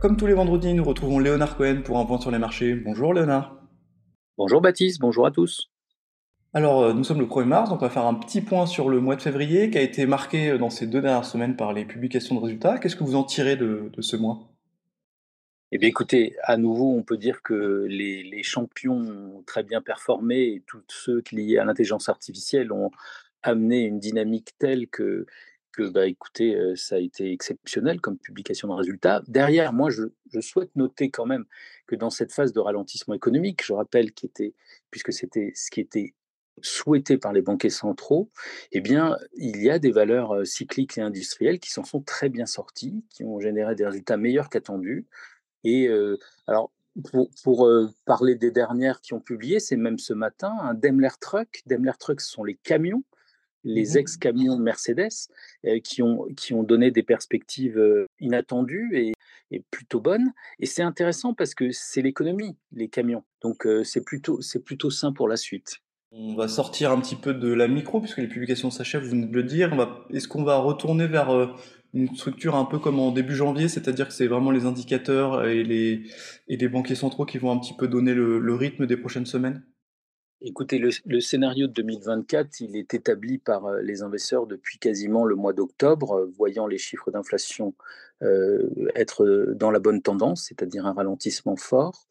Comme tous les vendredis, nous retrouvons Léonard Cohen pour un point sur les marchés. Bonjour Léonard. Bonjour Baptiste, bonjour à tous. Alors, euh, nous sommes le 1er mars, donc on va faire un petit point sur le mois de février qui a été marqué euh, dans ces deux dernières semaines par les publications de résultats. Qu'est-ce que vous en tirez de, ce mois? Eh bien, écoutez, à nouveau, on peut dire que les, les, champions ont très bien performé et tous ceux liés à l'intelligence artificielle ont amené une dynamique telle que que, bah, écoutez, ça a été exceptionnel comme publication de résultats. Derrière, moi, je, souhaite noter quand même que dans cette phase de ralentissement économique, je rappelle était, puisque c'était ce qui était souhaité par les banquiers centraux, eh bien, il y a des valeurs cycliques et industrielles qui s'en sont très bien sorties, qui ont généré des résultats meilleurs qu'attendus. Et alors, pour parler des dernières qui ont publié, c'est même ce matin, un Daimler Truck. Daimler Truck, ce sont les camions les mmh ex-camions Mercedes qui, ont, qui ont donné des perspectives inattendues et, plutôt bonnes. Et c'est intéressant parce que c'est l'économie, les camions. Donc c'est plutôt, plutôt sain pour la suite. On va sortir un petit peu de la micro puisque les publications s'achèvent, vous venez de le dire. Est-ce qu'on va retourner vers une structure un peu comme en début janvier, c'est-à-dire que c'est vraiment les indicateurs et les, et les banquiers centraux qui vont un petit peu donner le rythme des prochaines semaines? Écoutez, le, scénario de 2024, il est établi par euh, les investisseurs depuis quasiment le mois d'octobre, euh, voyant les chiffres d'inflation euh, être dans la bonne tendance, c'est-à-dire un ralentissement fort.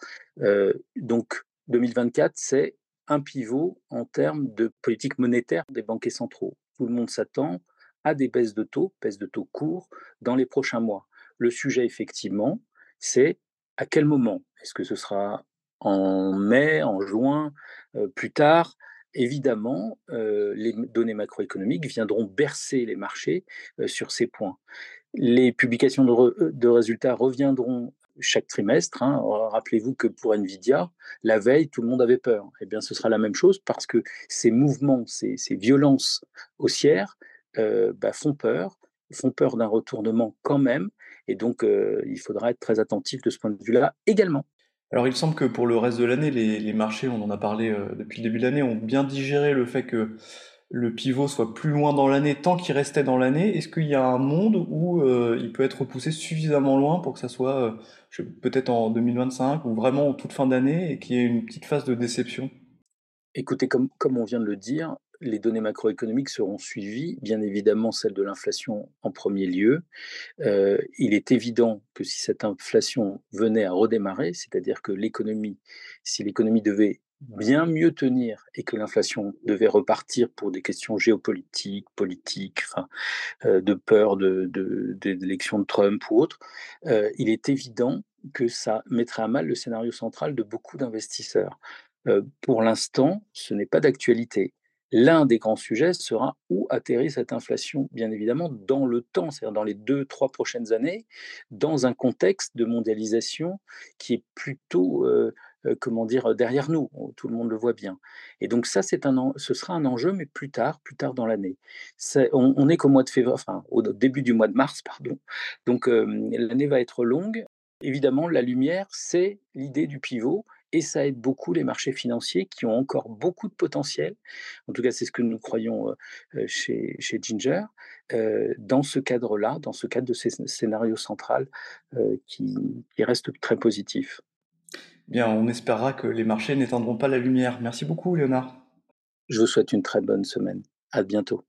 donc 2024, c'est un pivot en termes de politique monétaire des banquiers centraux. Tout le monde s'attend à des baisses de taux, baisses de taux courts, dans les prochains mois. Le sujet, effectivement, c'est à quel moment? Est-ce que ce sera en mai, en juin, plus tard, évidemment, les données macroéconomiques viendront bercer les marchés sur ces points. Les publications de, résultats reviendront chaque trimestre. Hein. Rappelez-vous que pour Nvidia, la veille, tout le monde avait peur. Eh bien, ce sera la même chose parce que ces mouvements, ces, violences haussières bah, font peur, font peur d'un retournement quand même. Et donc, il faudra être très attentif de ce point de vue-là également. Alors il semble que pour le reste de l'année, les, marchés, on en a parlé euh, depuis le début de l'année, ont bien digéré le fait que le pivot soit plus loin dans l'année tant qu'il restait dans l'année. Est-ce qu'il y a un monde où euh, il peut être repoussé suffisamment loin pour que ça soit euh, peut-être en 2025 ou vraiment en toute fin d'année et qu'il y ait une petite phase de déception? Écoutez, comme, comme on vient de le dire, les données macroéconomiques seront suivies, bien évidemment celle de l'inflation en premier lieu. Euh, il est évident que si cette inflation venait à redémarrer, c'est-à-dire que l'économie, si l'économie devait bien mieux tenir et que l'inflation devait repartir pour des questions géopolitiques, politiques, euh, de peur de, l'élection de, Trump ou autre, euh, il est évident que ça mettrait à mal le scénario central de beaucoup d'investisseurs. pour l'instant, ce n'est pas d'actualité. L'un des grands sujets sera où atterrit cette inflation, bien évidemment, dans le temps, c'est-à-dire dans les deux, trois prochaines années, dans un contexte de mondialisation qui est plutôt, euh, euh, comment dire, derrière nous. Tout le monde le voit bien. Et donc ça, c'est un, ce sera un enjeu, mais plus tard, plus tard dans l'année. On, n'est qu'au mois de février, enfin au début du mois de mars, pardon. Donc euh, l'année va être longue. Évidemment, la lumière, c'est l'idée du pivot et ça aide beaucoup les marchés financiers qui ont encore beaucoup de potentiel. En tout cas, c'est ce que nous croyons chez, chez Ginger. dans ce cadre-là, dans ce cadre de ces scénarios central qui, qui reste très positif. Bien, on espérera que les marchés n'éteindront pas la lumière. Merci beaucoup, Léonard. Je vous souhaite une très bonne semaine. À bientôt.